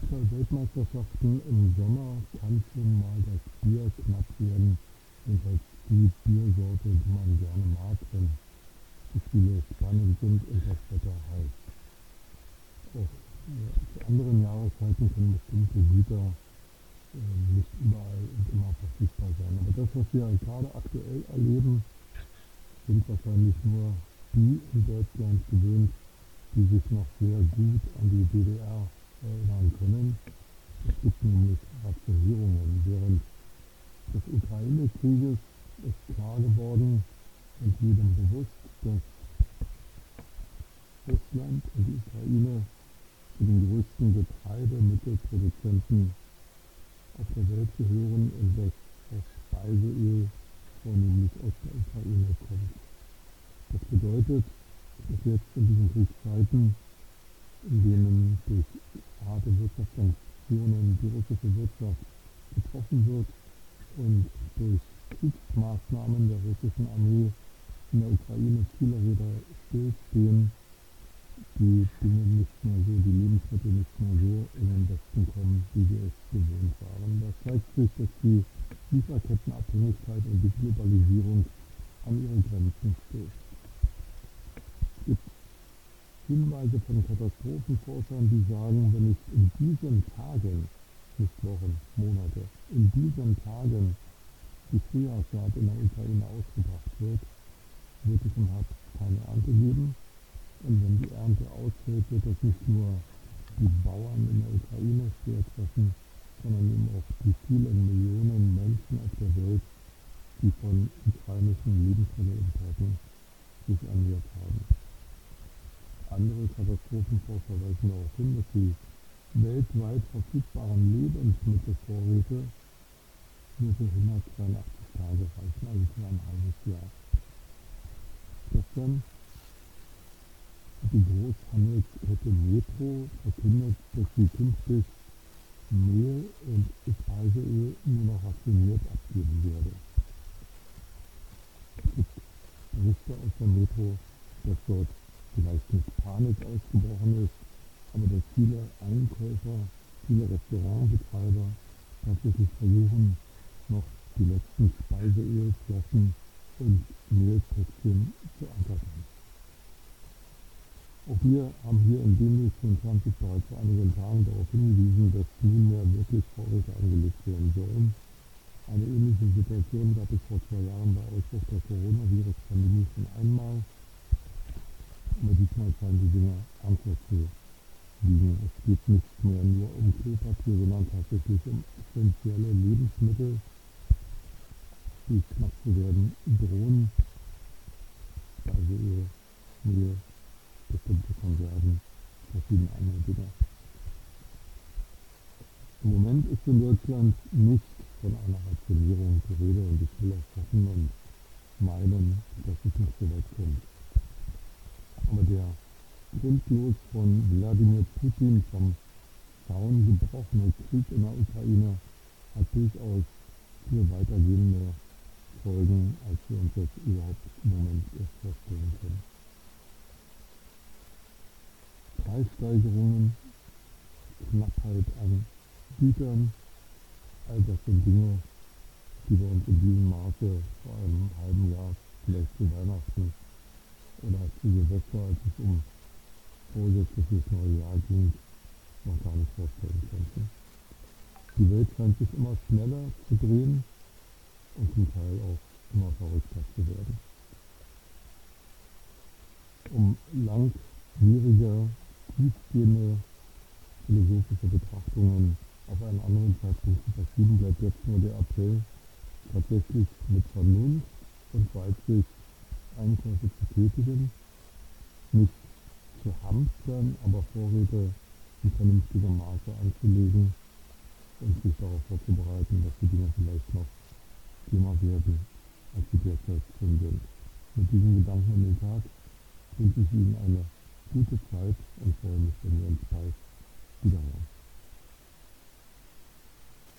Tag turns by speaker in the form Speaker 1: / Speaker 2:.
Speaker 1: Fußball-Weltmeisterschaften im Sommer kann schon mal das Bier knapp werden als die Biersorte, die man gerne mag, wenn die Spiele spannend sind und das Wetter heiß. Auch zu anderen Jahreszeiten können bestimmte Güter äh, nicht überall und immer verfügbar sein. Aber das, was wir gerade aktuell erleben, sind wahrscheinlich nur die in Deutschland gewöhnt, die sich noch sehr gut an die DDR erinnern können. Es gibt nämlich Rationierungen. Während des Ukraine-Krieges ist klar geworden und jedem bewusst, dass Russland und die Ukraine zu den größten Getreidemittelproduzenten auf der Welt gehören und dass das Speiseöl vornehmlich aus der Ukraine kommt. Das bedeutet, dass jetzt in diesen Kriegszeiten, in denen durch harte Wirtschaftssanktionen die russische Wirtschaft getroffen wird und durch Kriegsmaßnahmen der russischen Armee in der Ukraine viele Räder stillstehen, die Dinge nicht mehr so, die Lebensmittel nicht mehr so in den Westen kommen, wie wir es gewohnt waren. Da zeigt sich, dass die Lieferkettenabhängigkeit und die Globalisierung an ihre Grenzen stößt. Hinweise von Katastrophenforschern, die sagen, wenn es in diesen Tagen, nicht Wochen, Monate, in diesen Tagen die Frühjahrssaat in der Ukraine ausgebracht wird, wird es im Herbst keine Ernte geben. Und wenn die Ernte ausfällt, wird das nicht nur die Bauern in der Ukraine schwer treffen, sondern eben auch die vielen Millionen Menschen auf der Welt, die von ukrainischen Lebensmittelimporten sich ernährt. Andere Katastrophenforscher weisen darauf hin, dass die weltweit verfügbaren Lebensmittelvorräte nur für 182 Tage reichen, also für ein halbes Jahr. Gestern hat die Großhandelskette Metro verkündet, dass sie künftig Mehl und Speiseöl nur noch rationiert abgeben werde. Es gibt Berichte aus der Metro, dass dort vielleicht nicht Panik ausgebrochen ist, aber dass viele Einkäufer, viele Restaurantbetreiber tatsächlich versuchen, noch die letzten Speiseölflaschen und Mehlpäckchen zu ankaufen. Auch wir haben hier in DEMIS 24 bereits vor einigen Tagen darauf hingewiesen, dass nunmehr wirklich Vorräte angelegt werden sollen. Eine ähnliche Situation gab es vor zwei Jahren bei Ausbruch der Coronavirus-Pandemie schon einmal. Die Dinge ernster zu liegen. Es geht nicht mehr nur um Klopapier, sondern tatsächlich um essentielle Lebensmittel, die knapp zu werden drohen. Also Mehl, bestimmte Konserven, verschiedene andere Dinge. Im Moment ist in Deutschland nicht von einer Rationierung die Rede und ich will auch hoffen und meinen, dass es nicht so weit kommt. Aber der grundlos von Wladimir Putin vom Zaun gebrochene Krieg in der Ukraine hat durchaus viel weitergehende Folgen, als wir uns das überhaupt im Moment erst vorstellen können. Preissteigerungen, Knappheit an Gütern, all das sind Dinge, die wir uns in diesem Maße vor einem halben Jahr, vielleicht zu Weihnachten oder zu Silvester, als es um vorsätzliches neue Jahr ging, noch gar nicht vorstellen könnten. Die Welt scheint sich immer schneller zu drehen und zum Teil auch immer verrückter zu werden. Um langwierige tiefgehende philosophische Betrachtungen auf einen anderen Zeitpunkt zu verschieben, bleibt jetzt nur der Appell, tatsächlich mit Vernunft und Weitsicht Einkäufe zu tätigen, nicht zu hamstern, aber Vorräte in vernünftigem Maße anzulegen und sich darauf vorzubereiten, dass die Dinge vielleicht noch schlimmer werden, als sie derzeit schon sind. Mit diesen Gedanken in den Tag wünsche ich Ihnen eine gute Zeit und freue mich, wenn wir uns bald wiederhören.